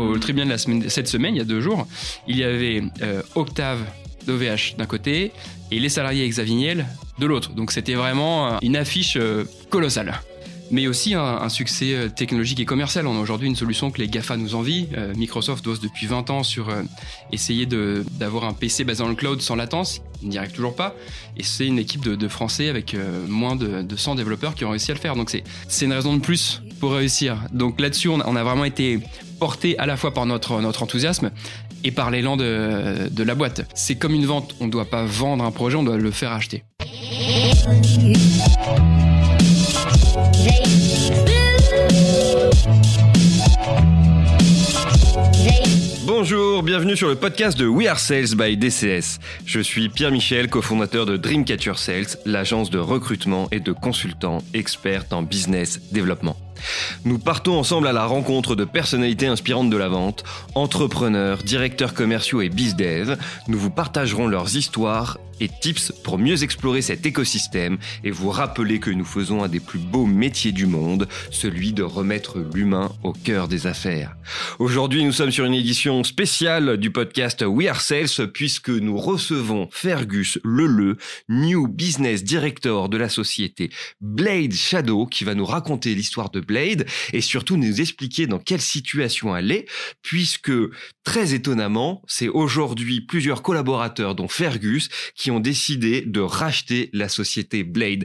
au tribunal la semaine, cette semaine, il y a deux jours, il y avait euh, Octave d'OVH d'un côté et les salariés Exavignel de l'autre. Donc c'était vraiment une affiche colossale mais aussi un, succès euh, technologique et commercial. On a aujourd'hui une solution que les GAFA nous envient. Euh, Microsoft bosse depuis 20 ans sur euh, essayer d'avoir un PC basé dans le cloud sans latence. Ils n'y arrivent toujours pas. Et c'est une équipe de, Français avec moins de, 100 développeurs qui ont réussi à le faire. Donc c'est une raison de plus pour réussir. Donc là-dessus, on, a vraiment été porté à la fois par notre, notre enthousiasme et par l'élan de, de la boîte. C'est comme une vente. On ne doit pas vendre un projet, on doit le faire acheter. Bonjour, bienvenue sur le podcast de We Are Sales by DCS. Je suis Pierre Michel, cofondateur de Dreamcatcher Sales, l'agence de recrutement et de consultants experts en business développement. Nous partons ensemble à la rencontre de personnalités inspirantes de la vente, entrepreneurs, directeurs commerciaux et bizdev. Nous vous partagerons leurs histoires et tips pour mieux explorer cet écosystème et vous rappeler que nous faisons un des plus beaux métiers du monde, celui de remettre l'humain au cœur des affaires. Aujourd'hui, nous sommes sur une édition spéciale du podcast We Are Sales puisque nous recevons Fergus Leleu, New Business Director de la société Blade Shadow qui va nous raconter l'histoire de Blade et surtout nous expliquer dans quelle situation elle est puisque très étonnamment, c'est aujourd'hui plusieurs collaborateurs dont Fergus qui ont décidé de racheter la société Blade.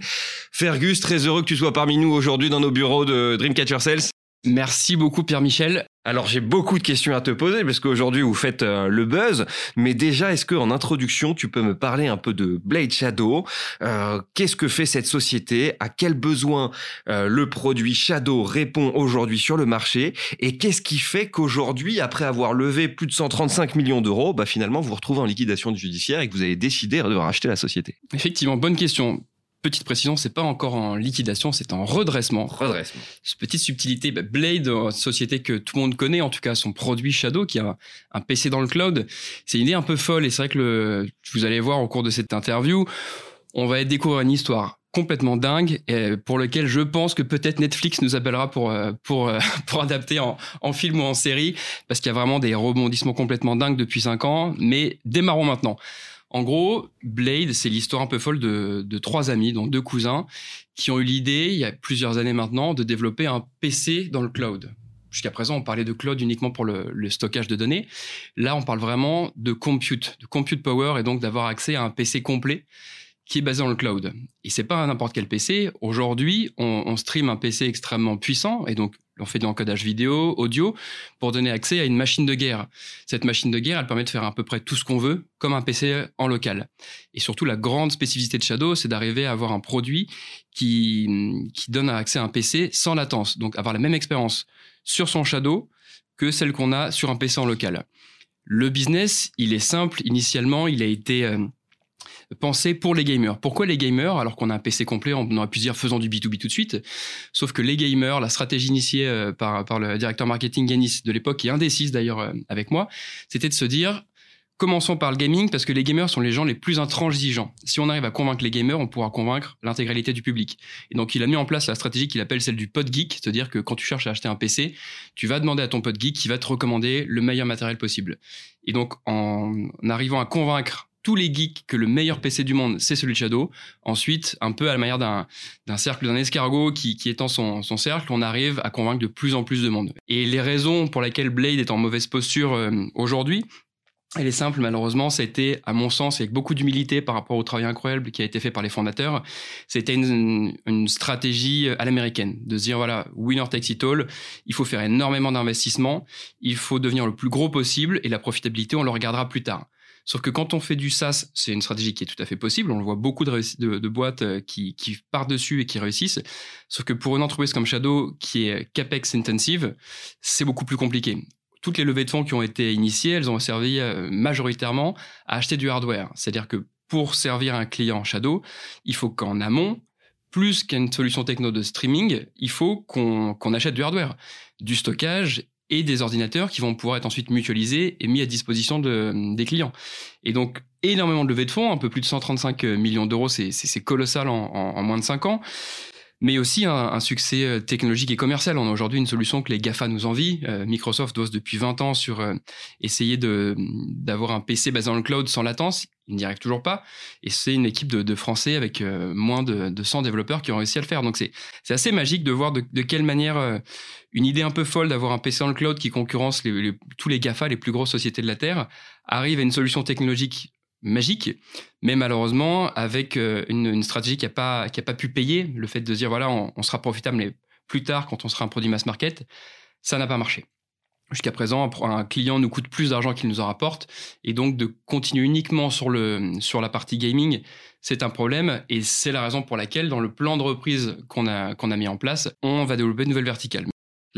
Fergus, très heureux que tu sois parmi nous aujourd'hui dans nos bureaux de Dreamcatcher Sales. Merci beaucoup Pierre-Michel. Alors j'ai beaucoup de questions à te poser parce qu'aujourd'hui vous faites euh, le buzz, mais déjà est-ce que en introduction tu peux me parler un peu de Blade Shadow? Euh, Qu'est-ce que fait cette société? À quel besoin euh, le produit Shadow répond aujourd'hui sur le marché? Et qu'est-ce qui fait qu'aujourd'hui, après avoir levé plus de 135 millions d'euros, bah finalement vous vous retrouvez en liquidation judiciaire et que vous avez décidé de racheter la société? Effectivement, bonne question. Petite précision, c'est pas encore en liquidation, c'est en redressement. Redressement. Petite subtilité, bah, Blade, société que tout le monde connaît, en tout cas son produit Shadow, qui a un PC dans le cloud, c'est une idée un peu folle et c'est vrai que le, vous allez voir au cours de cette interview, on va découvrir une histoire complètement dingue et pour lequel je pense que peut-être Netflix nous appellera pour euh, pour euh, pour adapter en, en film ou en série parce qu'il y a vraiment des rebondissements complètement dingues depuis cinq ans mais démarrons maintenant. En gros, Blade, c'est l'histoire un peu folle de, trois amis, donc deux cousins, qui ont eu l'idée, il y a plusieurs années maintenant, de développer un PC dans le cloud. Jusqu'à présent, on parlait de cloud uniquement pour le, stockage de données. Là, on parle vraiment de compute, de compute power, et donc d'avoir accès à un PC complet qui est basé dans le cloud. Et c'est pas n'importe quel PC. Aujourd'hui, on, on, stream un PC extrêmement puissant, et donc on fait de l'encodage vidéo, audio, pour donner accès à une machine de guerre. Cette machine de guerre, elle permet de faire à peu près tout ce qu'on veut, comme un PC en local. Et surtout, la grande spécificité de Shadow, c'est d'arriver à avoir un produit qui, qui donne accès à un PC sans latence. Donc, avoir la même expérience sur son Shadow que celle qu'on a sur un PC en local. Le business, il est simple. Initialement, il a été... Euh, pensé pour les gamers. Pourquoi les gamers alors qu'on a un PC complet, on aurait pu dire faisant du B2B tout de suite. Sauf que les gamers, la stratégie initiée euh, par, le directeur marketing Yanis de l'époque, qui est indécise d'ailleurs euh, avec moi, c'était de se dire Commençons par le gaming parce que les gamers sont les gens les plus intransigeants. Si on arrive à convaincre les gamers, on pourra convaincre l'intégralité du public. Et donc il a mis en place la stratégie qu'il appelle celle du pod geek, c'est-à-dire que quand tu cherches à acheter un PC, tu vas demander à ton pod geek qui va te recommander le meilleur matériel possible. Et donc en arrivant à convaincre tous les geeks que le meilleur PC du monde, c'est celui de Shadow. Ensuite, un peu à la manière d'un, cercle, d'un escargot qui, étend son, cercle, on arrive à convaincre de plus en plus de monde. Et les raisons pour lesquelles Blade est en mauvaise posture euh, aujourd'hui, elle est simple, malheureusement, c'était, à mon sens, avec beaucoup d'humilité par rapport au travail incroyable qui a été fait par les fondateurs, c'était une, une stratégie à l'américaine, de se dire, voilà, winner takes it all, il faut faire énormément d'investissements, il faut devenir le plus gros possible, et la profitabilité, on le regardera plus tard. Sauf que quand on fait du SaaS, c'est une stratégie qui est tout à fait possible. On le voit beaucoup de, boîtes euh, qui, qui partent dessus et qui réussissent. Sauf que pour une entreprise comme Shadow, qui est CapEx intensive, c'est beaucoup plus compliqué toutes les levées de fonds qui ont été initiées, elles ont servi euh, majoritairement à acheter du hardware. C'est-à-dire que pour servir un client Shadow, il faut qu'en amont, plus qu'une solution techno de streaming, il faut qu'on achète du hardware, du stockage et des ordinateurs qui vont pouvoir être ensuite mutualisés et mis à disposition de, des clients. Et donc, énormément de levées de fonds, un peu plus de 135 millions d'euros, c'est colossal en, en, moins de 5 ans. Mais aussi un, succès euh, technologique et commercial. On a aujourd'hui une solution que les GAFA nous envient. Euh, Microsoft bosse depuis 20 ans sur euh, essayer d'avoir un PC basé dans le cloud sans latence. Ils n'y arrivent toujours pas. Et c'est une équipe de, Français avec moins de, 100 développeurs qui ont réussi à le faire. Donc c'est assez magique de voir de, quelle manière une idée un peu folle d'avoir un PC dans le cloud qui concurrence tous les GAFA, les plus grosses sociétés de la Terre, arrive à une solution technologique magique, mais malheureusement avec euh, une, stratégie qui n'a pas, pas pu payer, le fait de dire voilà, on, sera profitable, mais plus tard, quand on sera un produit mass market, ça n'a pas marché. Jusqu'à présent, un client nous coûte plus d'argent qu'il nous en rapporte, et donc de continuer uniquement sur, le, sur la partie gaming, c'est un problème, et c'est la raison pour laquelle, dans le plan de reprise qu'on a, qu'on a mis en place, on va développer une nouvelle verticale.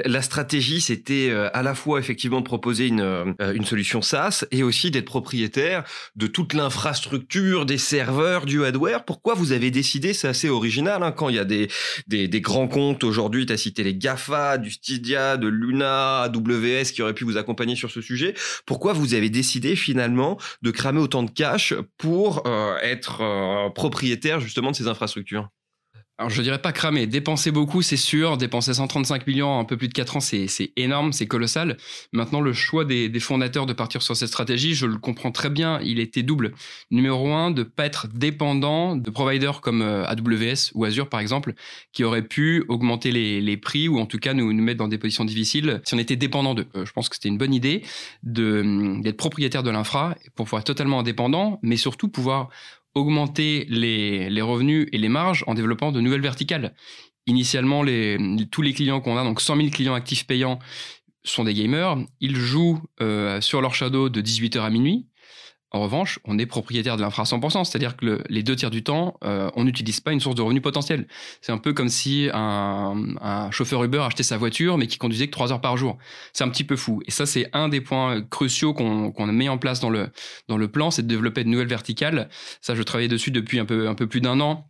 La stratégie, c'était euh, à la fois effectivement de proposer une, euh, une solution SaaS et aussi d'être propriétaire de toute l'infrastructure, des serveurs, du hardware. Pourquoi vous avez décidé, c'est assez original, hein, quand il y a des, des, des grands comptes aujourd'hui, tu as cité les GAFA, du Stydia, de Luna, AWS qui auraient pu vous accompagner sur ce sujet. Pourquoi vous avez décidé finalement de cramer autant de cash pour euh, être propriétaire justement de ces infrastructures? Alors je dirais pas cramer, dépenser beaucoup c'est sûr, dépenser 135 millions en un peu plus de 4 ans c'est énorme, c'est colossal. Maintenant le choix des, fondateurs de partir sur cette stratégie, je le comprends très bien, il était double. Numéro un, de pas être dépendant de providers comme euh, AWS ou Azure par exemple, qui auraient pu augmenter les, prix ou en tout cas nous, nous mettre dans des positions difficiles si on était dépendant d'eux. Euh, je pense que c'était une bonne idée d'être propriétaire de l'infra pour pouvoir être totalement indépendant, mais surtout pouvoir augmenter les, revenus et les marges en développant de nouvelles verticales. Initialement, tous les clients qu'on a, donc 100 000 clients actifs payants, sont des gamers. Ils jouent euh, sur leur Shadow de 18h à minuit. En revanche, on est propriétaire de l'infra 100%, c'est-à-dire que les deux tiers du temps, euh, on n'utilise pas une source de revenus potentielle. C'est un peu comme si un, chauffeur Uber achetait sa voiture, mais qui conduisait que trois heures par jour. C'est un petit peu fou. Et ça, c'est un des points cruciaux qu'on mis en place dans le, plan, c'est de développer de nouvelles verticales. Ça, je travaillais dessus depuis un peu, plus d'un an.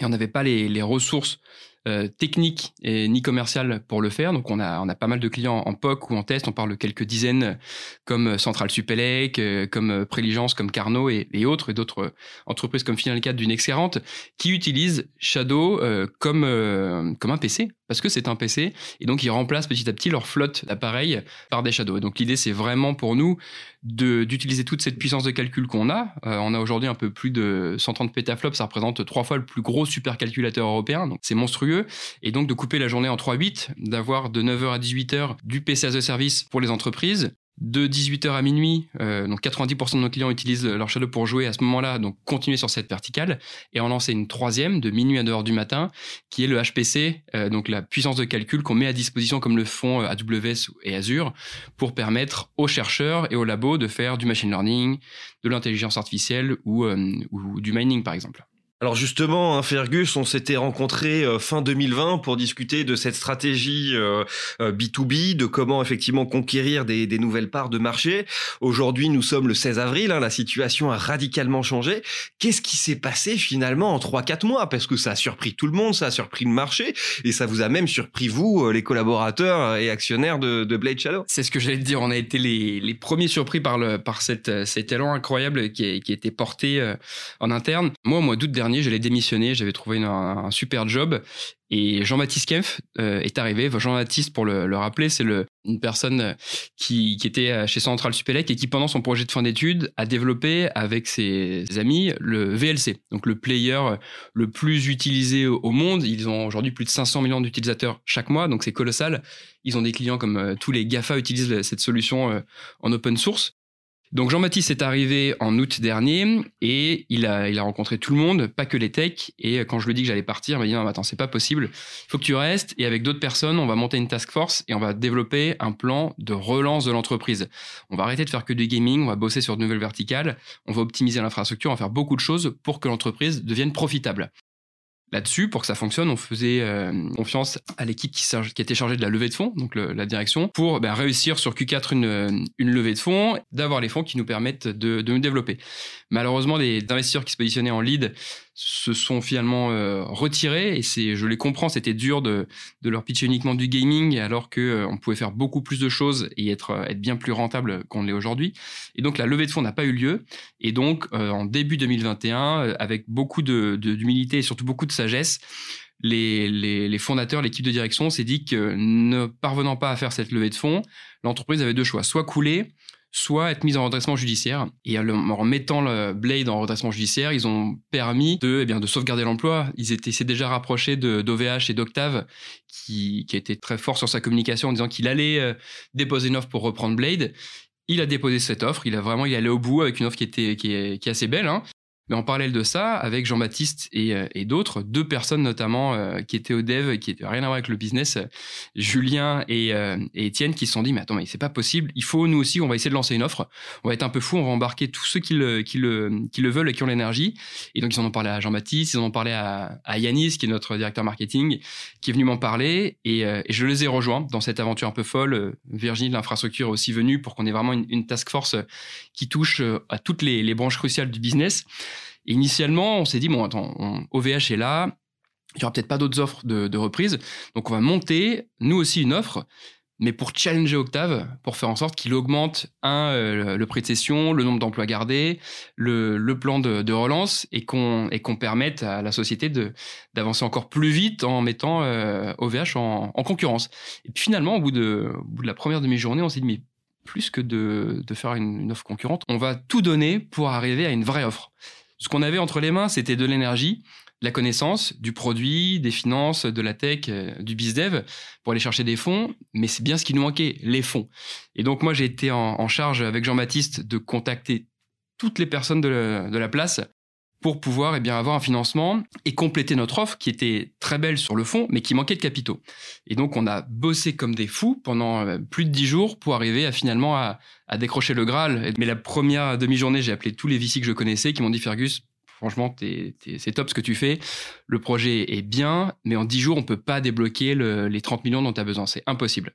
Et on n'avait pas les ressources euh, technique et ni commercial pour le faire. Donc on a, on a pas mal de clients en POC ou en test. On parle de quelques dizaines comme Central Supélec, euh, comme Préligence, comme Carnot et, autres, et d'autres entreprises comme Final 4 d'une Excellente qui utilisent Shadow euh, comme, comme un PC parce que c'est un PC et donc ils remplacent petit à petit leur flotte d'appareils par des Shadow. Et donc l'idée c'est vraiment pour nous d'utiliser toute cette puissance de calcul qu'on a. on a aujourd'hui un peu plus de 130 pétaflops, ça représente trois fois le plus gros supercalculateur européen, donc c'est monstrueux et donc de couper la journée en 3-8, d'avoir de 9h à 18h du PC as a service pour les entreprises, de 18h à minuit, euh, donc 90% de nos clients utilisent leur Shadow pour jouer à ce moment-là, donc continuer sur cette verticale, et en lancer une troisième de minuit à 2h du matin, qui est le HPC, euh, donc la puissance de calcul qu'on met à disposition comme le font euh, AWS et Azure, pour permettre aux chercheurs et aux labos de faire du machine learning, de l'intelligence artificielle ou, ou du mining par exemple. Alors justement, hein, Fergus, on s'était rencontré euh, fin 2020 pour discuter de cette stratégie B2B, euh, euh, de comment effectivement conquérir des, nouvelles parts de marché. Aujourd'hui, nous sommes le 16 avril, hein, la situation a radicalement changé. Qu'est-ce qui s'est passé finalement en 3-4 mois? Parce que ça a surpris tout le monde, ça a surpris le marché, et ça vous a même surpris vous, les collaborateurs et actionnaires de, Blade Shadow. C'est ce que j'allais te dire, on a été les, premiers surpris par, le, par cette, cet élan incroyable qui, qui a été porté en interne. Moi, au mois d'août dernier, j'allais démissionner, j'avais trouvé un, super job. Et Jean-Baptiste Kempf euh, est arrivé. Jean-Baptiste, pour le, rappeler, c'est une personne qui, était chez Central Supélec et qui, pendant son projet de fin d'études, a développé avec ses amis le VLC, donc le player le plus utilisé au monde. Ils ont aujourd'hui plus de 500 millions d'utilisateurs chaque mois, donc c'est colossal. Ils ont des clients comme euh, tous les GAFA utilisent cette solution euh, en open source. Donc Jean-Baptiste est arrivé en août dernier et il a, il a rencontré tout le monde, pas que les techs. Et quand je lui dit que j'allais partir, il m'a dit non, attends, c'est pas possible. Il faut que tu restes et avec d'autres personnes, on va monter une task force et on va développer un plan de relance de l'entreprise. On va arrêter de faire que du gaming, on va bosser sur de nouvelles verticales, on va optimiser l'infrastructure, on va faire beaucoup de choses pour que l'entreprise devienne profitable là-dessus, pour que ça fonctionne, on faisait euh, confiance à l'équipe qui, était chargée de la levée de fonds, donc la direction, pour ben, réussir sur Q4 une, une levée de fonds, d'avoir les fonds qui nous permettent de, de nous développer. Malheureusement, les investisseurs qui se positionnaient en lead se sont finalement euh, retirés et c'est, je les comprends, c'était dur de, de leur pitcher uniquement du gaming alors que euh, on pouvait faire beaucoup plus de choses et être, être bien plus rentable qu'on l'est aujourd'hui. Et donc la levée de fonds n'a pas eu lieu et donc en début 2021, avec beaucoup de, d'humilité et surtout beaucoup de sagesse, les, les, les fondateurs, l'équipe de direction s'est dit que ne parvenant pas à faire cette levée de fonds, l'entreprise avait deux choix, soit couler, soit être mise en redressement judiciaire. Et en mettant le Blade en redressement judiciaire, ils ont permis de, eh bien, de sauvegarder l'emploi. Ils étaient, déjà rapproché d'OVH et d'Octave, qui, qui été très fort sur sa communication en disant qu'il allait euh, déposer une offre pour reprendre Blade. Il a déposé cette offre. Il a vraiment, il est allé au bout avec une offre qui était, qui est, qui assez belle. Hein. Mais en parallèle de ça, avec Jean-Baptiste et, euh, d'autres, deux personnes notamment euh, qui étaient au dev, qui n'avaient rien à voir avec le business, euh, Julien et, et, Étienne, qui se sont dit, mais attends, mais c'est pas possible, il faut nous aussi, on va essayer de lancer une offre, on va être un peu fou, on va embarquer tous ceux qui le, veulent et qui ont l'énergie. Et donc ils en ont parlé à Jean-Baptiste, ils en ont parlé à, à Yanis, qui est notre directeur marketing, qui est venu m'en parler, et, je les ai rejoints dans cette aventure un peu folle. Virginie de l'infrastructure est aussi venue pour qu'on ait vraiment une, task force qui touche à toutes les branches cruciales du business initialement, on s'est dit, bon, attends, OVH est là, il n'y aura peut-être pas d'autres offres de, reprise, donc on va monter, nous aussi, une offre, mais pour challenger Octave, pour faire en sorte qu'il augmente, un, euh, le prix de cession, le nombre d'emplois gardés, le, plan de, relance, et qu'on qu'on permette à la société d'avancer encore plus vite en mettant OVH euh, en, concurrence. Et puis finalement, au bout de, bout de la première demi-journée, on s'est dit, mais plus que de, faire une, une offre concurrente, on va tout donner pour arriver à une vraie offre. Ce qu'on avait entre les mains, c'était de l'énergie, la connaissance, du produit, des finances, de la tech, euh, du bizdev pour aller chercher des fonds. Mais c'est bien ce qui nous manquait, les fonds. Et donc moi, j'ai été en, charge avec Jean-Baptiste de contacter toutes les personnes de la, place pour pouvoir eh bien, avoir un financement et compléter notre offre qui était très belle sur le fond, mais qui manquait de capitaux. Et donc, on a bossé comme des fous pendant euh, plus de dix jours pour arriver finalement à, décrocher le Graal. Mais la première demi-journée, j'ai appelé tous les VC que je connaissais qui m'ont dit Fergus, franchement, c'est top ce que tu fais. Le projet est bien, mais en 10 jours, on peut pas débloquer les 30 millions dont tu as besoin. C'est impossible.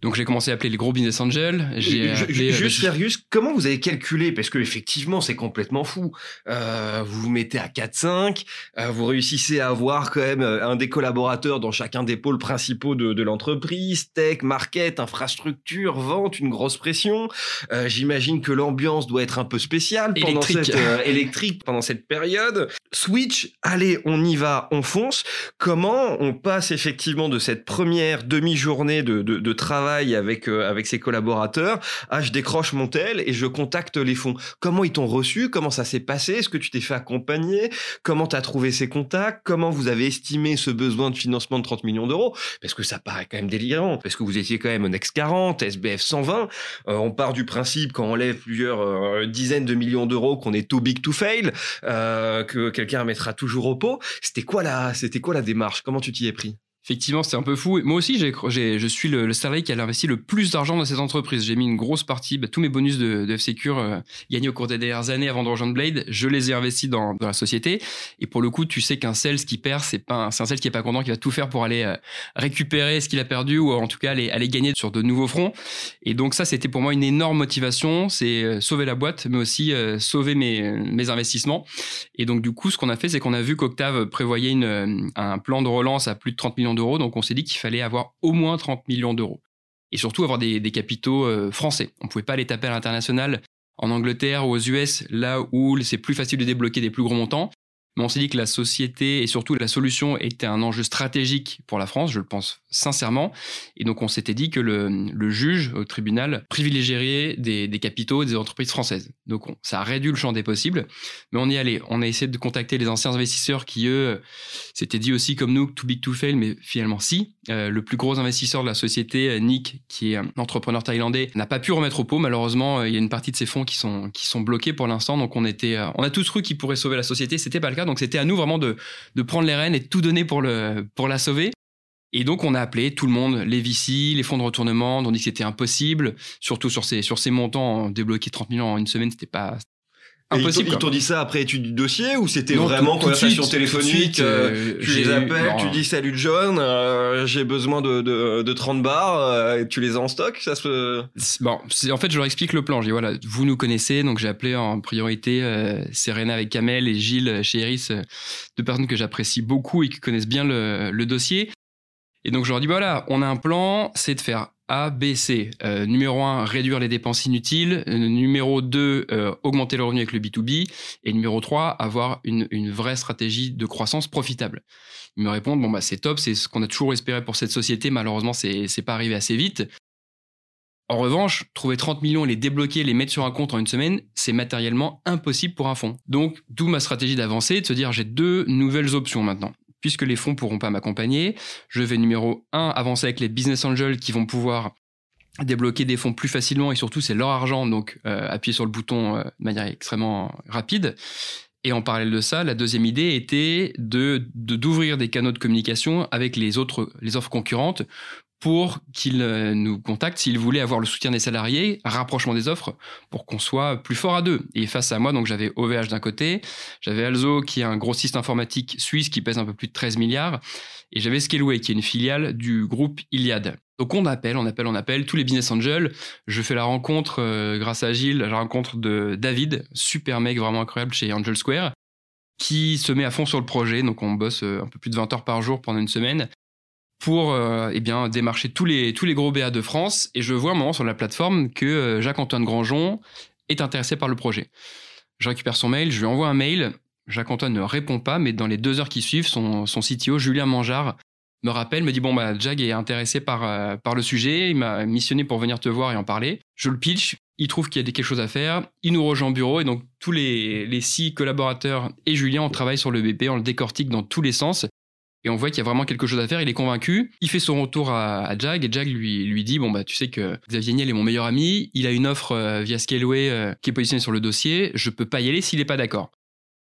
Donc j'ai commencé à appeler les gros business angels. J'ai euh, juste Fergus, comment vous avez calculé? Parce que effectivement c'est complètement fou. Euh, vous vous mettez à 4-5, euh, vous réussissez à avoir quand même un des collaborateurs dans chacun des pôles principaux de, de l'entreprise, tech, market, infrastructure, vente, une grosse pression. Euh, J'imagine que l'ambiance doit être un peu spéciale pendant électrique. cette électrique pendant cette période. Switch, allez, on y va, on fonce. Comment on passe effectivement de cette première demi-journée de, de, de travail euh, avec ses collaborateurs. Ah, je décroche mon tel et je contacte les fonds. Comment ils t'ont reçu? Comment ça s'est passé? Est-ce que tu t'es fait accompagner? Comment tu as trouvé ces contacts? Comment vous avez estimé ce besoin de financement de 30 millions d'euros? Parce que ça paraît quand même délirant. Parce que vous étiez quand même un ex 40, SBF 120. Euh, on part du principe quand on lève plusieurs euh, dizaines de millions d'euros qu'on est too big to fail, que quelqu'un mettra toujours au pot. C'était quoi la, c'était quoi la démarche? Comment tu t'y es pris? Effectivement, c'est un peu fou. Moi aussi, j'ai, je suis le, le, salarié qui a investi le plus d'argent dans cette entreprise. J'ai mis une grosse partie, bah, tous mes bonus de, de FCure euh, gagnés au cours des dernières années avant de rejoindre Blade, je les ai investis dans, dans la société. Et pour le coup, tu sais qu'un sales qui perd, c'est pas un, un sales qui est pas content, qui va tout faire pour aller euh, récupérer ce qu'il a perdu ou en tout cas aller, aller gagner sur de nouveaux fronts. Et donc ça, c'était pour moi une énorme motivation. C'est euh, sauver la boîte, mais aussi sauver mes, mes investissements. Et donc du coup, ce qu'on a fait, c'est qu'on a vu qu'Octave prévoyait une, un plan de relance à plus de 30 millions d'euros. Donc on s'est dit qu'il fallait avoir au moins 30 millions d'euros. Et surtout avoir des, capitaux euh, français. On ne pouvait pas les taper à l'international en Angleterre ou aux US, là où c'est plus facile de débloquer des plus gros montants. Mais on s'est dit que la société et surtout la solution était un enjeu stratégique pour la France, je le pense sincèrement. Et donc on s'était dit que le, juge au tribunal privilégierait des, des capitaux des entreprises françaises. Donc ça a réduit le champ des possibles, mais on y allait. On a essayé de contacter les anciens investisseurs qui, eux, s'étaient dit aussi comme nous, too big to fail, mais finalement si. Euh, le plus gros investisseur de la société, euh, Nick, qui est un entrepreneur thaïlandais, n'a pas pu remettre au pot. Malheureusement, euh, il y a une partie de ses fonds qui sont, qui sont bloqués pour l'instant. Donc on était, on a tous cru qu'il pourrait sauver la société. C'était pas le cas. Donc c'était à nous vraiment de, prendre les rênes et de tout donner pour, le, pour la sauver. Et donc, on a appelé tout le monde, les VC, les fonds de retournement, on dit que c'était impossible, surtout sur ces, sur ces montants, débloquer 30 millions en une semaine, c'était pas, Impossible. Ils t'ont dit ça après étude du dossier ou c'était vraiment conversation téléphonique euh, Tu les appelles, tu dis salut John, euh, j'ai besoin de, de, de 30 bars, euh, et tu les as en stock Ça se. Bon, en fait, je leur explique le plan. Je dis voilà, vous nous connaissez, donc j'ai appelé en priorité Serena avec Kamel et Gilles chez Eris, deux personnes que j'apprécie beaucoup et qui connaissent bien le, le dossier. Et donc je leur dis voilà, on a un plan, c'est de faire A, B, C. Euh, numéro 1, réduire les dépenses inutiles. Euh, numéro 2, euh, augmenter le revenu avec le B2B. Et numéro 3, avoir une, vraie stratégie de croissance profitable. Ils me répondent, bon, bah, c'est top, c'est ce qu'on a toujours espéré pour cette société. Malheureusement, c'est, c'est pas arrivé assez vite. En revanche, trouver 30 millions, les débloquer, les mettre sur un compte en une semaine, c'est matériellement impossible pour un fonds. Donc, d'où ma stratégie d'avancer, de se dire j'ai deux nouvelles options maintenant. Puisque les fonds pourront pas m'accompagner, je vais numéro 1 avancer avec les business angels qui vont pouvoir débloquer des fonds plus facilement et surtout c'est leur argent, donc euh, appuyer sur le bouton euh, de manière extrêmement rapide. Et en parallèle de ça, la deuxième idée était de d'ouvrir des canaux de communication avec les autres les offres concurrentes pour qu'ils euh, nous contactent s'ils voulaient avoir le soutien des salariés, rapprochement des offres, pour qu'on soit plus fort à deux. Et face à moi, donc j'avais OVH d'un côté, j'avais Alzo qui est un grossiste informatique suisse qui pèse un peu plus de 13 milliards, et j'avais Scaleway qui est une filiale du groupe Iliad. Donc on appelle, on appelle, on appelle tous les business angels. Je fais la rencontre euh, grâce à Gilles, la rencontre de David, super mec vraiment incroyable chez Angel Square, qui se met à fond sur le projet. Donc on bosse euh, un peu plus de 20 heures par jour pendant une semaine pour euh, eh bien démarcher tous les tous les gros BA de France. Et je vois un moment sur la plateforme que euh, Jacques-Antoine Grandjean est intéressé par le projet. Je récupère son mail, je lui envoie un mail, Jacques-Antoine ne répond pas mais dans les deux heures qui suivent son, son CTO Julien Mangeard me rappelle, me dit bon bah Jag est intéressé par euh, par le sujet, il m'a missionné pour venir te voir et en parler. Je le pitch, il trouve qu'il y a quelque chose à faire, il nous rejoint au bureau et donc tous les, les six collaborateurs et Julien on travaille sur le BP, on le décortique dans tous les sens et on voit qu'il y a vraiment quelque chose à faire. Il est convaincu. Il fait son retour à, Jag et Jag lui, lui dit Bon, bah, tu sais que Xavier Niel est mon meilleur ami. Il a une offre euh, via Scaleway euh, qui est positionnée sur le dossier. Je peux pas y aller s'il n'est pas d'accord.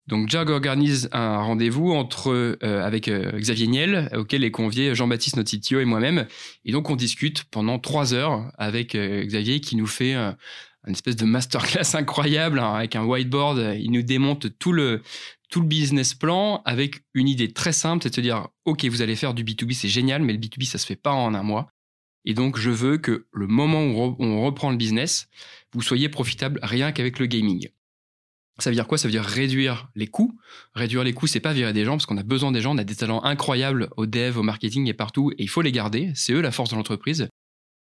Donc Jag organise un rendez-vous entre euh, avec Xavier Niel, auquel est convié Jean-Baptiste notre CTO et moi-même. Et donc on discute pendant trois heures avec Xavier qui nous fait une espèce de masterclass incroyable hein, avec un whiteboard. Il nous démonte tout le tout le business plan avec une idée très simple, c'est de se dire, OK, vous allez faire du B2B, c'est génial, mais le B2B, ça se fait pas en un mois. Et donc, je veux que le moment où on reprend le business, vous soyez profitable rien qu'avec le gaming. Ça veut dire quoi? Ça veut dire réduire les coûts. Réduire les coûts, c'est pas virer des gens parce qu'on a besoin des gens. On a des talents incroyables au dev, au marketing et partout, et il faut les garder. C'est eux la force de l'entreprise.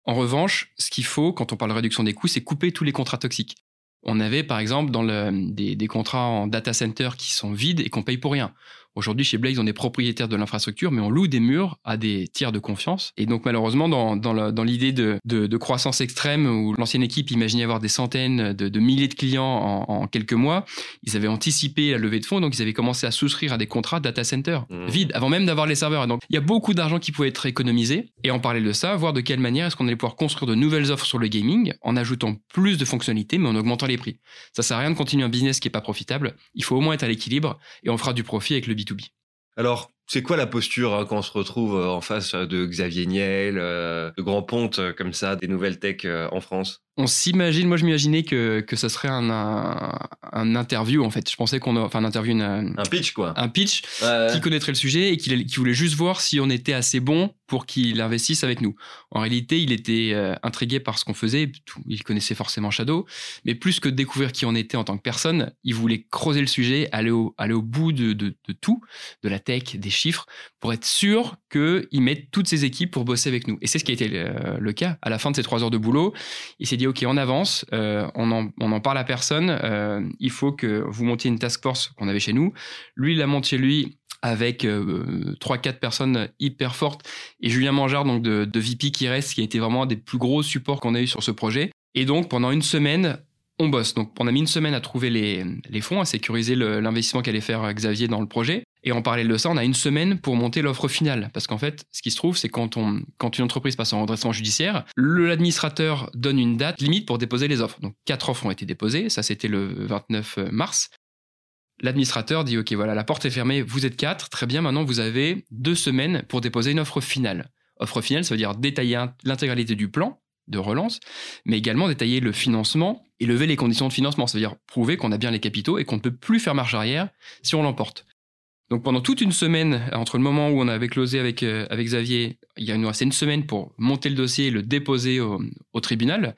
En revanche, ce qu'il faut quand on parle de réduction des coûts, c'est couper tous les contrats toxiques. On avait par exemple dans le, des, des, contrats en data center qui sont vides et qu'on paye pour rien. Aujourd'hui, chez Blaze, on est propriétaire de l'infrastructure, mais on loue des murs à des tiers de confiance. Et donc, malheureusement, dans, dans l'idée de, de, de, croissance extrême, où l'ancienne équipe imaginait avoir des centaines de, de milliers de clients en, en, quelques mois, ils avaient anticipé la levée de fonds, donc ils avaient commencé à souscrire à des contrats data center mmh. vides, avant même d'avoir les serveurs. donc, il y a beaucoup d'argent qui pouvait être économisé. Et en parler de ça, voir de quelle manière est-ce qu'on allait pouvoir construire de nouvelles offres sur le gaming en ajoutant plus de fonctionnalités, mais en augmentant les prix. Ça sert à rien de continuer un business qui est pas profitable. Il faut au moins être à l'équilibre et on fera du profit avec le B2B. Alors, c'est quoi la posture hein, quand on se retrouve euh, en face euh, de Xavier Niel, euh, de grands pontes comme ça, des nouvelles tech en France? On s'imagine, moi je m'imaginais que, que ça serait un, un, interview en fait. Je pensais qu'on a, enfin un interview, un pitch quoi. Un pitch qui connaîtrait le sujet et qui, voulait juste voir si on était assez bon pour qu'il investisse avec nous. En réalité, il était intrigué par ce qu'on faisait. Il connaissait forcément Shadow, mais plus que découvrir qui on était en tant que personne, il voulait creuser le sujet, aller au, aller au bout de, de, de tout, de la tech, des chiffres, pour être sûr qu'il mette toutes ses équipes pour bosser avec nous. Et c'est ce qui a été le, le, cas. À la fin de ces trois heures de boulot, il s'est dit ok, on avance, euh, on, en, parle à personne. Euh, il faut que vous montiez une task force qu'on avait chez nous. Lui, il l'a monté lui avec euh, trois quatre personnes hyper fortes et Julien Mangeard donc de, de VP qui reste qui a été vraiment un des plus gros supports qu'on a eu sur ce projet et donc pendant une semaine on bosse. Donc, on a mis une semaine à trouver les fonds, à sécuriser l'investissement qu'allait faire Xavier dans le projet. Et en parallèle de ça, on a une semaine pour monter l'offre finale. Parce qu'en fait, ce qui se trouve, c'est quand, quand une entreprise passe en redressement judiciaire, l'administrateur donne une date limite pour déposer les offres. Donc, quatre offres ont été déposées. Ça, c'était le 29 mars. L'administrateur dit, OK, voilà, la porte est fermée, vous êtes quatre. Très bien, maintenant, vous avez deux semaines pour déposer une offre finale. Offre finale, ça veut dire détailler l'intégralité du plan de relance, mais également détailler le financement et lever les conditions de financement. Ça veut dire prouver qu'on a bien les capitaux et qu'on ne peut plus faire marche arrière si on l'emporte. Donc pendant toute une semaine, entre le moment où on avait closé avec, euh, avec Xavier, il y a nous restait une semaine pour monter le dossier et le déposer au, tribunal.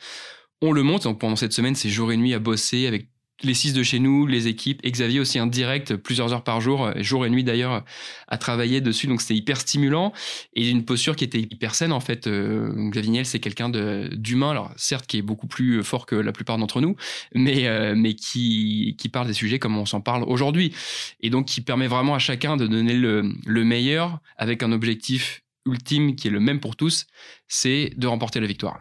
On le monte, donc pendant cette semaine, c'est jour et nuit à bosser avec les six de chez nous, les équipes, et Xavier aussi en direct, plusieurs heures par jour, jour et nuit d'ailleurs, à travailler dessus. Donc c'était hyper stimulant et une posture qui était hyper saine en fait. Euh, Xavier Niel, c'est quelqu'un d'humain, alors certes qui est beaucoup plus fort que la plupart d'entre nous, mais, euh, mais qui, qui parle des sujets comme on s'en parle aujourd'hui. Et donc qui permet vraiment à chacun de donner le, le meilleur avec un objectif ultime qui est le même pour tous, c'est de remporter la victoire.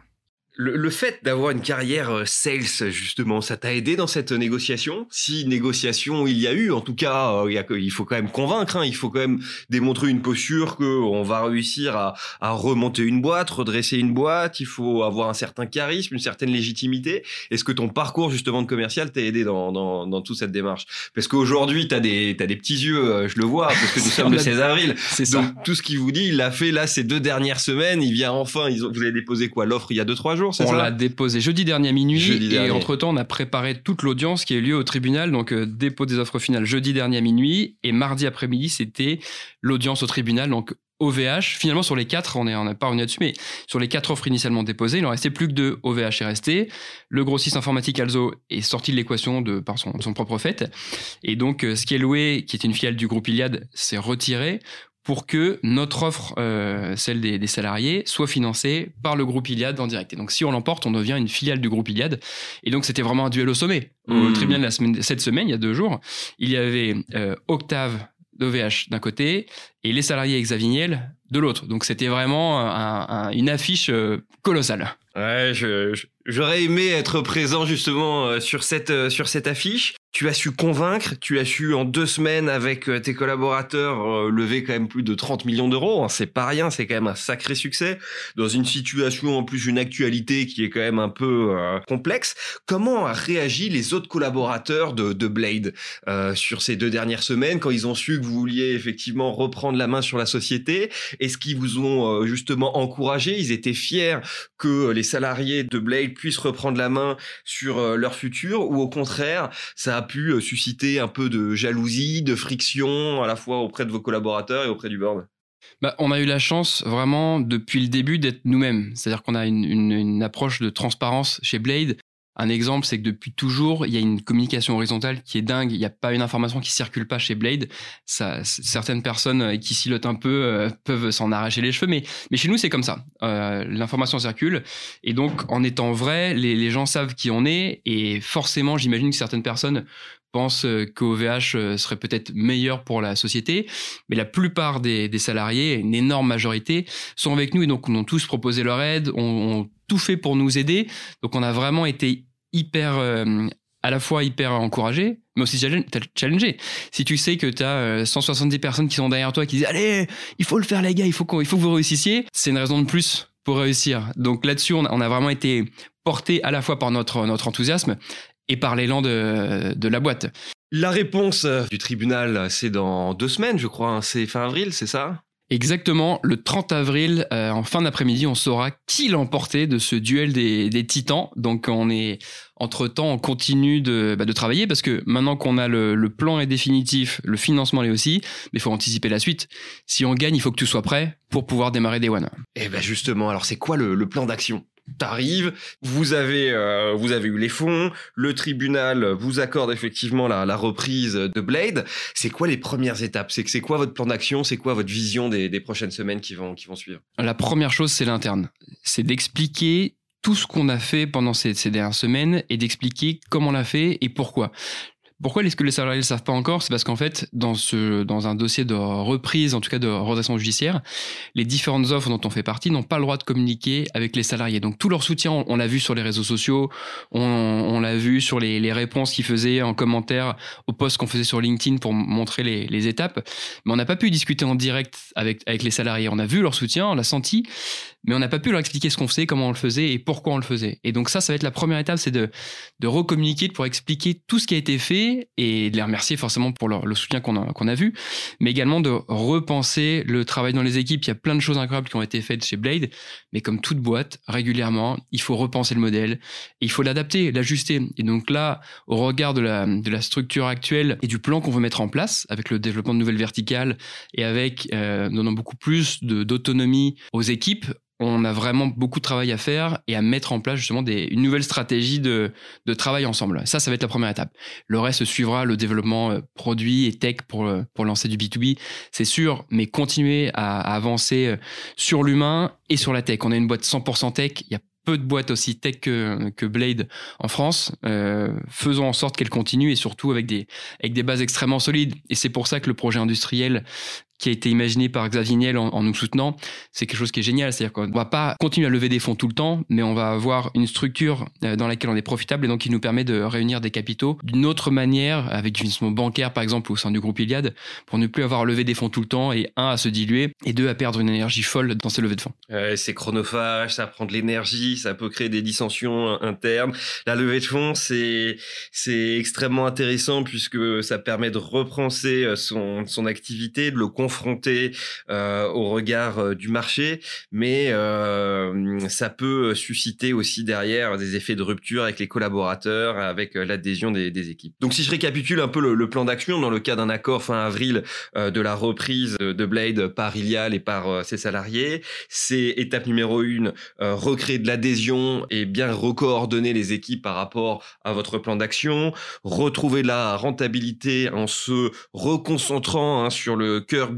Le, fait d'avoir une carrière euh, sales, justement, ça t'a aidé dans cette négociation? Si négociation il y a eu, en tout cas, euh, il, faut quand même convaincre, hein, il faut quand même démontrer une posture qu'on va réussir à, remonter une boîte, redresser une boîte, il faut avoir un certain charisme, une certaine légitimité. Est-ce que ton parcours justement de commercial t'a aidé dans, dans, toute cette démarche? Parce qu'aujourd'hui, tu as des, des petits yeux, euh, je le vois, parce que nous sommes le 16 avril. C'est ça. Donc tout ce qu'il vous dit, il l'a fait là ces deux dernières semaines, il vient enfin, ils ont, vous avez déposé quoi? L'offre il y a deux trois jours? On l'a déposé jeudi dernier à minuit et entre-temps, on a préparé toute l'audience qui a eu lieu au tribunal. Donc, euh, dépôt des offres finales jeudi dernier à minuit et mardi après-midi, c'était l'audience au tribunal. Donc, OVH, finalement sur les quatre, on n'a pas revenu là-dessus, mais sur les quatre offres initialement déposées, il en restait plus que deux. OVH est resté. Le grossiste informatique Alzo est sorti de l'équation de, par son, son propre fait. Et donc, euh, Scaleway, qui est une filiale du groupe Iliad, s'est retiré pour que notre offre, euh, celle des, salariés, soit financée par le groupe Iliad en direct. Et donc, si on l'emporte, on devient une filiale du groupe Iliad. Et donc, c'était vraiment un duel au sommet. Au mmh. tribunal la semaine, cette semaine, il y a deux jours, il y avait euh, Octave d'OVH d'un côté et les salariés Xavier de l'autre. Donc, c'était vraiment une affiche euh, colossale. Ouais, j'aurais aimé être présent justement sur cette, sur cette affiche tu as su convaincre, tu as su en deux semaines avec euh, tes collaborateurs euh, lever quand même plus de 30 millions d'euros. Hein, c'est pas rien, c'est quand même un sacré succès dans une situation en plus une actualité qui est quand même un peu euh, complexe. Comment a réagi les autres collaborateurs de, de Blade sur ces deux dernières semaines quand ils ont su que vous vouliez effectivement reprendre la main sur la société Est-ce qu'ils vous ont justement encouragé Ils étaient fiers que les salariés de Blade puissent reprendre la main sur leur futur ou au contraire ça a pu euh, susciter un peu de jalousie, de friction, à la fois auprès de vos collaborateurs et auprès du board bah, on a eu la chance vraiment depuis le début d'être nous-mêmes. C'est-à-dire qu'on a une, approche de transparence chez Blade. Un exemple, c'est que depuis toujours, il y a une communication horizontale qui est dingue. Il n'y a pas une information qui circule pas chez Blade. Ça, certaines personnes euh, qui silotent un peu euh, peuvent s'en arracher les cheveux, mais, mais chez nous, c'est comme ça. Euh, l'information circule. Et donc, en étant vrai, les, gens savent qui on est. Et forcément, j'imagine que certaines personnes pensent qu'OVH serait peut-être meilleur pour la société, mais la plupart des, des, salariés, une énorme majorité, sont avec nous et donc on ont tous proposé leur aide, ont tout fait pour nous aider. Donc on a vraiment été hyper euh, à la fois hyper encouragé, mais aussi challengé. Si tu sais que tu as 170 personnes qui sont derrière toi qui disent Allez, il faut le faire, les gars, il faut, il faut que vous réussissiez, c'est une raison de plus pour réussir. Donc là-dessus, on, a vraiment été porté à la fois par notre, enthousiasme et par l'élan de, de la boîte. La réponse du tribunal, c'est dans deux semaines, je crois. Hein. C'est fin avril, c'est ça? Exactement, le 30 avril, euh, en fin d'après-midi, on saura qui l'emportait de ce duel des, titans. Donc on est entre-temps, on continue de, bah, travailler parce que maintenant qu'on a le, plan est définitif, le financement est aussi, mais il faut anticiper la suite. Si on gagne, il faut que tu sois prêt pour pouvoir démarrer Day One. Et eh ben justement, alors c'est quoi le plan d'action? T'arrives, vous avez euh, vous avez eu les fonds, le tribunal vous accorde effectivement la, reprise de Blade. C'est quoi les premières étapes? C'est c'est quoi votre plan d'action? C'est quoi votre vision des, prochaines semaines qui vont qui vont suivre? La première chose, c'est l'interne. C'est d'expliquer tout ce qu'on a fait pendant ces, ces dernières semaines et d'expliquer comment on l'a fait et pourquoi. Pourquoi est-ce que les salariés ne le savent pas encore? C'est parce qu'en fait, dans, ce, dans un dossier de reprise, en tout cas de redressement judiciaire, les différentes offres dont on fait partie n'ont pas le droit de communiquer avec les salariés. Donc tout leur soutien, on, l'a vu sur les réseaux sociaux, on, l'a vu sur les, réponses qu'ils faisaient en commentaire aux posts qu'on faisait sur LinkedIn pour montrer les, les étapes. Mais on n'a pas pu discuter en direct avec, avec les salariés. On a vu leur soutien, on l'a senti, mais on n'a pas pu leur expliquer ce qu'on faisait, comment on le faisait et pourquoi on le faisait. Et donc ça, ça va être la première étape, c'est de, de recommuniquer pour expliquer tout ce qui a été fait et de les remercier forcément pour le soutien qu'on a, qu'on a vu, mais également de repenser le travail dans les équipes. Il y a plein de choses incroyables qui ont été faites chez Blade, mais comme toute boîte, régulièrement, il faut repenser le modèle et il faut l'adapter, l'ajuster. Et donc là, au regard de la, de la structure actuelle et du plan qu'on veut mettre en place avec le développement de nouvelles verticales et avec euh, donnant beaucoup plus d'autonomie aux équipes, on a vraiment beaucoup de travail à faire et à mettre en place justement des, une nouvelle stratégie de, de travail ensemble. Ça, ça va être la première étape. Le reste suivra le développement euh, produit et tech pour, euh, pour lancer du B2B, c'est sûr, mais continuer à, avancer euh, sur l'humain et sur la tech. On a une boîte 100% tech, il y a peu de boîtes aussi tech que, que Blade en France. Faisons en sorte qu'elle continue et surtout avec des, avec des bases extrêmement solides. Et c'est pour ça que le projet industriel qui a été imaginé par Xavier Niel en, nous soutenant, c'est quelque chose qui est génial. C'est-à-dire qu'on va pas continuer à lever des fonds tout le temps, mais on va avoir une structure euh, dans laquelle on est profitable et donc qui nous permet de réunir des capitaux d'une autre manière, avec du financement bancaire par exemple au sein du groupe Iliad, pour ne plus avoir à lever des fonds tout le temps et un à se diluer et deux à perdre une énergie folle dans ces levées de fonds. Euh, c'est chronophage, ça prend de l'énergie, ça peut créer des dissensions internes. La levée de fonds, c'est c'est extrêmement intéressant puisque ça permet de repenser euh, son son activité, de le confronter euh, au regard euh, du marché, mais euh, ça peut susciter aussi derrière des effets de rupture avec les collaborateurs, avec l'adhésion des, équipes. Donc si je récapitule un peu le, plan d'action dans le cas d'un accord fin avril de la reprise de Blade par Ilial et par ses salariés, c'est étape numéro une, recréer de l'adhésion et bien recoordonner les équipes par rapport à votre plan d'action, retrouver de la rentabilité en se reconcentrant hein, sur le cœur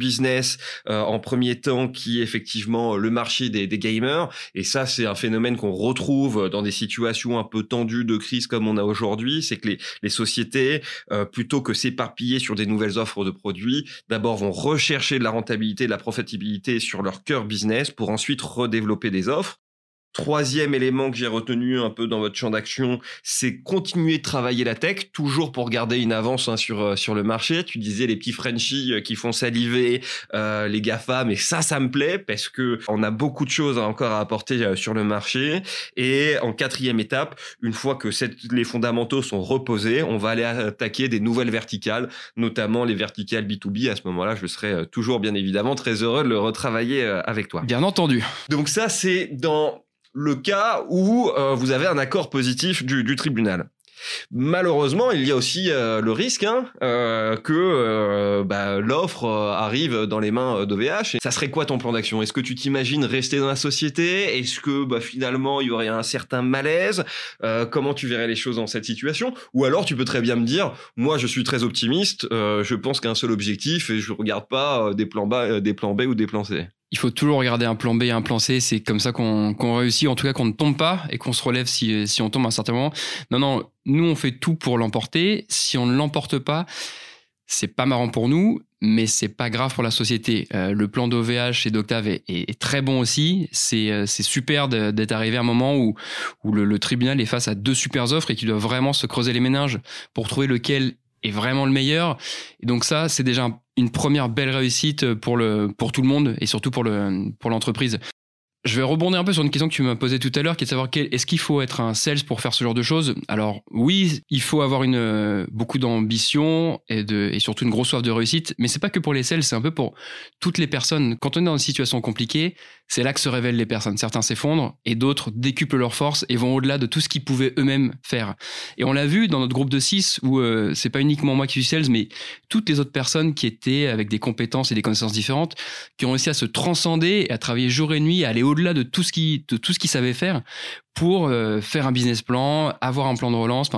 euh, en premier temps qui est effectivement le marché des, gamers. Et ça, c'est un phénomène qu'on retrouve dans des situations un peu tendues de crise comme on a aujourd'hui. C'est que les, sociétés, euh, plutôt que s'éparpiller sur des nouvelles offres de produits, d'abord vont rechercher de la rentabilité, de la profitabilité sur leur cœur business pour ensuite redévelopper des offres. Troisième élément que j'ai retenu un peu dans votre champ d'action, c'est continuer de travailler la tech, toujours pour garder une avance hein, sur euh, sur le marché. Tu disais les petits Frenchies euh, qui font saliver euh, les Gafa, mais ça, ça me plaît parce que on a beaucoup de choses encore à apporter euh, sur le marché. Et en quatrième étape, une fois que cette, les fondamentaux sont reposés, on va aller attaquer des nouvelles verticales, notamment les verticales B2B. À ce moment-là, je serai toujours bien évidemment très heureux de le retravailler avec toi. Bien entendu. Donc ça, c'est dans le cas où euh, vous avez un accord positif du, du, tribunal. Malheureusement, il y a aussi euh, le risque hein, euh, que euh, bah, l'offre euh, arrive dans les mains d'OVH. Ça serait quoi ton plan d'action? Est-ce que tu t'imagines rester dans la société? Est-ce que bah, finalement il y aurait un certain malaise? Euh, Comment tu verrais les choses dans cette situation? Ou alors tu peux très bien me dire, moi je suis très optimiste, je pense qu'un seul objectif et je regarde pas des plans, bas, des plans B ou des plans C il faut toujours regarder un plan B et un plan C. C'est comme ça qu'on qu réussit, en tout cas qu'on ne tombe pas et qu'on se relève si, si on tombe à un certain moment. Non, non, nous on fait tout pour l'emporter. Si on ne l'emporte pas, c'est pas marrant pour nous, mais c'est pas grave pour la société. Euh, le plan d'OVH et d'Octave est, très bon aussi. C'est euh, super d'être arrivé à un moment où, où le, tribunal est face à deux super offres et qu'il doit vraiment se creuser les méninges pour trouver lequel est vraiment le meilleur. Et donc ça, c'est déjà une première belle réussite pour le pour tout le monde et surtout pour le pour l'entreprise. Je vais rebondir un peu sur une question que tu m'as posée tout à l'heure, qui est de savoir est-ce qu'il faut être un sales pour faire ce genre de choses? Alors oui, il faut avoir une euh, beaucoup d'ambition et et surtout une grosse soif de réussite, mais c'est pas que pour les sales, c'est un peu pour toutes les personnes. Quand on est dans une situation compliquée, c'est là que se révèlent les personnes. Certains s'effondrent et d'autres décuplent leurs forces et vont au-delà de tout ce qu'ils pouvaient eux-mêmes faire. Et on l'a vu dans notre groupe de 6 où euh, c'est pas uniquement moi qui suis sales, mais toutes les autres personnes qui étaient avec des compétences et des connaissances différentes, qui ont réussi à se transcender et à travailler jour et nuit, à aller au-delà de tout ce qui tout ce qu'ils savaient faire pour euh, faire un business plan, avoir un plan de relance,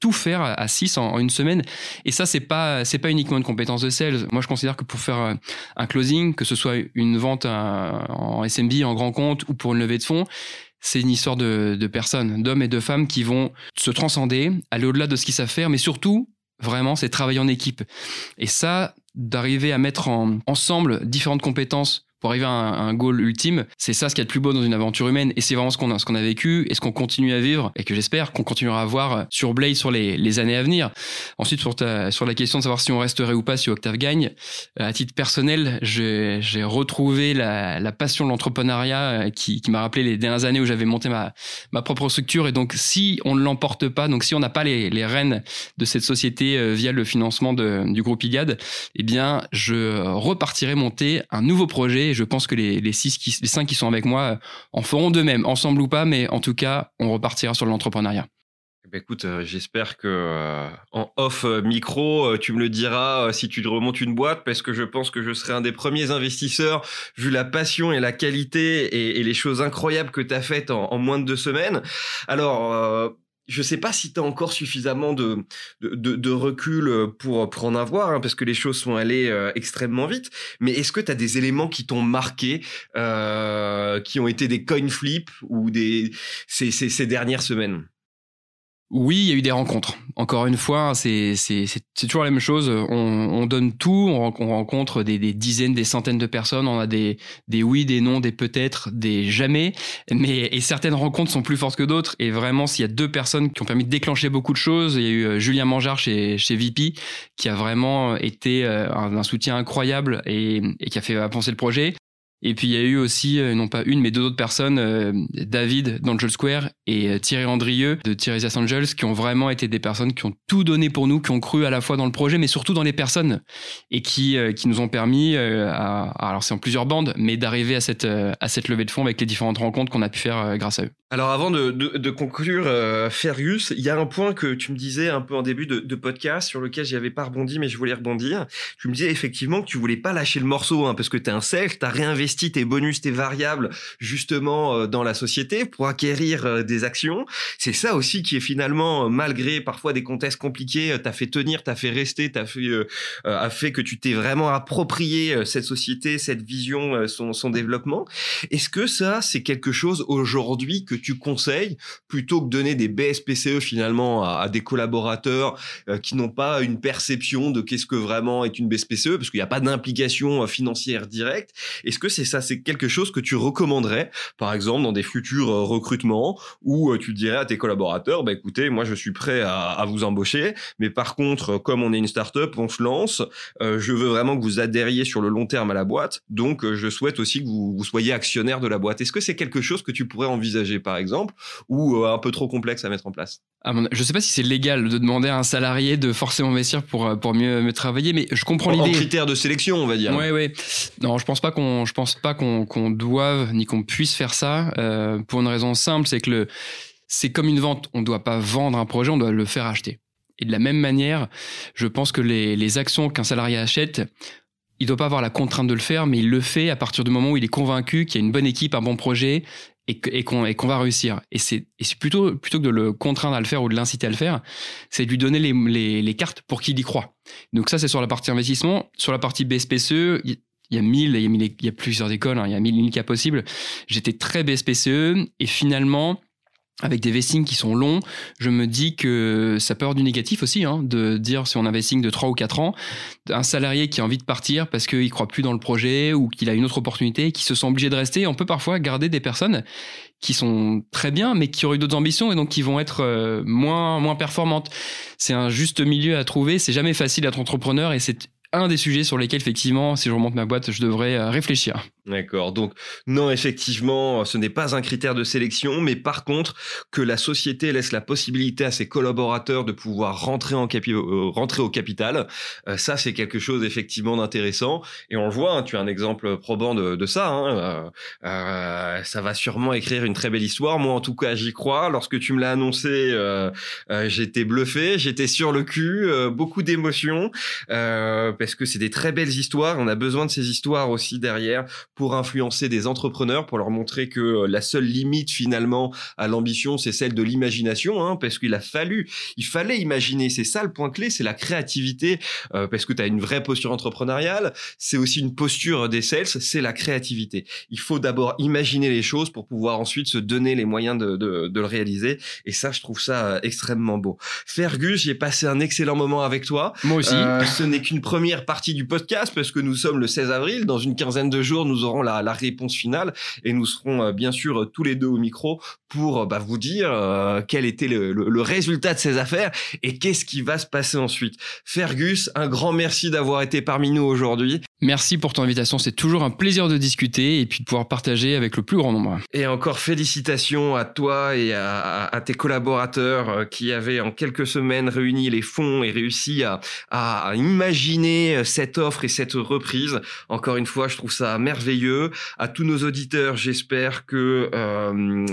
tout faire à 6 en, une semaine. Et ça, c'est pas, c'est pas uniquement une compétence de sales. Moi, je considère que pour faire euh, un closing, que ce soit une vente en SMB, en grand compte ou pour une levée de fonds, c'est une histoire de, de personnes, d'hommes et de femmes qui vont se transcender, aller au-delà de ce qu'ils savent faire, mais surtout, vraiment, c'est travailler en équipe. Et ça, d'arriver à mettre en, ensemble différentes compétences pour arriver à un, goal ultime. C'est ça ce qu'il y a de plus beau dans une aventure humaine et c'est vraiment ce qu'on a, ce a vécu et ce qu'on continue à vivre? Et que j'espère qu'on continuera à voir sur Blade sur les, les années à venir. Ensuite, sur, ta, sur la question de savoir si on resterait ou pas si Octave gagne, euh, à titre personnel, j'ai retrouvé la, la, passion de l'entrepreneuriat euh, qui, qui m'a rappelé les dernières années où j'avais monté ma, ma propre structure et donc si on ne l'emporte pas, donc si on n'a pas les, les rênes de cette société euh, via le financement du groupe IGAD, eh bien, je repartirai monter un nouveau projet et je pense que les, six les cinq qui sont avec moi en feront de même, ensemble ou pas, mais en tout cas, on repartira sur l'entrepreneuriat. Bah, écoute, euh, j'espère que euh, en off euh, micro, tu me le diras si tu remontes une boîte, parce que je pense que je serai un des premiers investisseurs, vu la passion et la qualité et, les choses incroyables que tu as faites en, moins de deux semaines. Alors, je ne sais pas si tu as encore suffisamment de, de, recul pour, pour en avoir, hein, parce que les choses sont allées extrêmement vite. Mais est-ce que tu as des éléments qui t'ont marqué, qui ont été des coin flips ou des, ces dernières semaines? Oui, il y a eu des rencontres. Encore une fois, c'est toujours la même chose. On, on donne tout, on, rencontre des, des, dizaines, des centaines de personnes. On a des, des oui, des non, des peut-être, des jamais. Mais et certaines rencontres sont plus fortes que d'autres. Et vraiment, s'il y a deux personnes qui ont permis de déclencher beaucoup de choses, il y a eu euh, Julien Mangeard chez, chez VP qui a vraiment été euh, un, soutien incroyable et, et qui a fait avancer le projet. Et puis il y a eu aussi, euh, non pas une, mais deux autres personnes, euh, David d'Angel Square et euh, Thierry Andrieux de Thierry's Angels, qui ont vraiment été des personnes qui ont tout donné pour nous, qui ont cru à la fois dans le projet, mais surtout dans les personnes, et qui, qui nous ont permis, à, alors c'est en plusieurs bandes, mais d'arriver à cette, à cette levée de fonds avec les différentes rencontres qu'on a pu faire grâce à eux. Alors avant de, de, conclure, Fergus, il y a un point que tu me disais un peu en début de, de podcast sur lequel j'y avais pas rebondi, mais je voulais rebondir. Tu me disais effectivement que tu voulais pas lâcher le morceau, hein, parce que tu es un sel, tu as réinvesti tes bonus, tes variables justement euh, dans la société pour acquérir euh, des actions. C'est ça aussi qui est finalement, euh, malgré parfois des contextes compliqués, t'as fait tenir, t'as fait rester, t'as fait, a fait que tu t'es vraiment approprié cette société, cette vision, son, son développement. Est-ce que ça, c'est quelque chose aujourd'hui que tu conseilles plutôt que donner des BSPCE finalement à, des collaborateurs qui n'ont pas une perception de qu'est-ce que vraiment est une BSPCE parce qu'il n'y a pas d'implication financière directe. Est-ce que c'est ça, c'est quelque chose que tu recommanderais, par exemple, dans des futurs euh, recrutements où euh, tu dirais à tes collaborateurs, bah, écoutez, moi, je suis prêt à, vous embaucher, mais par contre, comme on est une startup, on se lance, euh, je veux vraiment que vous adhériez sur le long terme à la boîte, donc je souhaite aussi que vous, vous soyez actionnaire de la boîte. Est-ce que c'est quelque chose que tu pourrais envisager, par exemple, ou un peu trop complexe à mettre en place Je ne sais pas si c'est légal de demander à un salarié de forcément investir pour, pour mieux, me travailler, mais je comprends l'idée. En critère de sélection, on va dire. Oui, oui. Non, je pense pas qu'on, je pense pas qu'on doive ni qu'on puisse faire ça euh, pour une raison simple, c'est que le c'est comme une vente. On ne doit pas vendre un projet, on doit le faire acheter. Et de la même manière, je pense que les, les actions qu'un salarié achète, il ne doit pas avoir la contrainte de le faire, mais il le fait à partir du moment où il est convaincu qu'il y a une bonne équipe, un bon projet et qu'on va réussir. Et c'est plutôt, plutôt que de le contraindre à le faire ou de l'inciter à le faire, c'est de lui donner les, les, cartes pour qu'il y croit. Donc ça, c'est sur la partie investissement. Sur la partie BSPCE, il y a mille, il y a, plusieurs écoles, hein, il y a mille cas possibles. J'étais très BSPCE et finalement, avec des vestings qui sont longs, je me dis que ça peut avoir du négatif aussi, hein, de dire si on a un de 3 ou 4 ans, un salarié qui a envie de partir parce qu'il croit plus dans le projet ou qu'il a une autre opportunité, qui se sent obligé de rester, on peut parfois garder des personnes qui sont très bien, mais qui auraient d'autres ambitions et donc qui vont être euh, moins, moins performantes. C'est un juste milieu à trouver, c'est jamais facile d'être entrepreneur et c'est un des sujets sur lesquels, effectivement, si je remonte ma boîte, je devrais euh, réfléchir. D'accord. Donc, non, effectivement, ce n'est pas un critère de sélection, mais par contre, que la société laisse la possibilité à ses collaborateurs de pouvoir rentrer, en capi euh, rentrer au capital, euh, ça, c'est quelque chose, effectivement, d'intéressant. Et on le voit, hein, tu as un exemple probant de, de ça. Hein, euh, ça va sûrement écrire une très belle histoire. Moi, en tout cas, j'y crois. Lorsque tu me l'as annoncé, j'étais bluffé, j'étais sur le cul, beaucoup d'émotions parce que c'est des très belles histoires. On a besoin de ces histoires aussi derrière pour influencer des entrepreneurs, pour leur montrer que euh, la seule limite finalement à l'ambition, c'est celle de l'imagination, hein, parce qu'il a fallu, il fallait imaginer. C'est ça le point clé, c'est la créativité, euh, parce que tu as une vraie posture entrepreneuriale. C'est aussi une posture des sales, c'est la créativité. Il faut d'abord imaginer les choses pour pouvoir ensuite se donner les moyens de, de, de le réaliser. Et ça, je trouve ça euh, extrêmement beau. Fergus, j'ai passé un excellent moment avec toi. Moi aussi. ce n'est qu'une première partie du podcast parce que nous sommes le 16 avril. Dans une quinzaine de jours, nous aurons la, réponse finale et nous serons euh, bien sûr tous les deux au micro pour bah, vous dire euh, quel était le, résultat de ces affaires et qu'est-ce qui va se passer ensuite. Fergus, un grand merci d'avoir été parmi nous aujourd'hui. Merci pour ton invitation. C'est toujours un plaisir de discuter et puis de pouvoir partager avec le plus grand nombre. Et encore félicitations à toi et à, tes collaborateurs euh, qui avaient en quelques semaines réuni les fonds et réussi à, à imaginer donné cette offre et cette reprise. Encore une fois, je trouve ça merveilleux. À tous nos auditeurs, j'espère que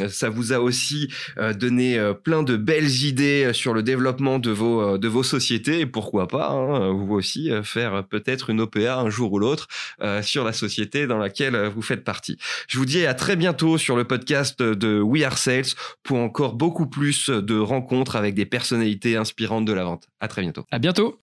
ça vous a aussi donné plein de belles idées sur le développement de vos de vos sociétés et pourquoi pas hein, vous aussi faire peut-être une OPA un jour ou l'autre sur la société dans laquelle vous faites partie. Je vous dis à très bientôt sur le podcast de We Are Sales pour encore beaucoup plus de rencontres avec des personnalités inspirantes de la vente. À très bientôt. À bientôt.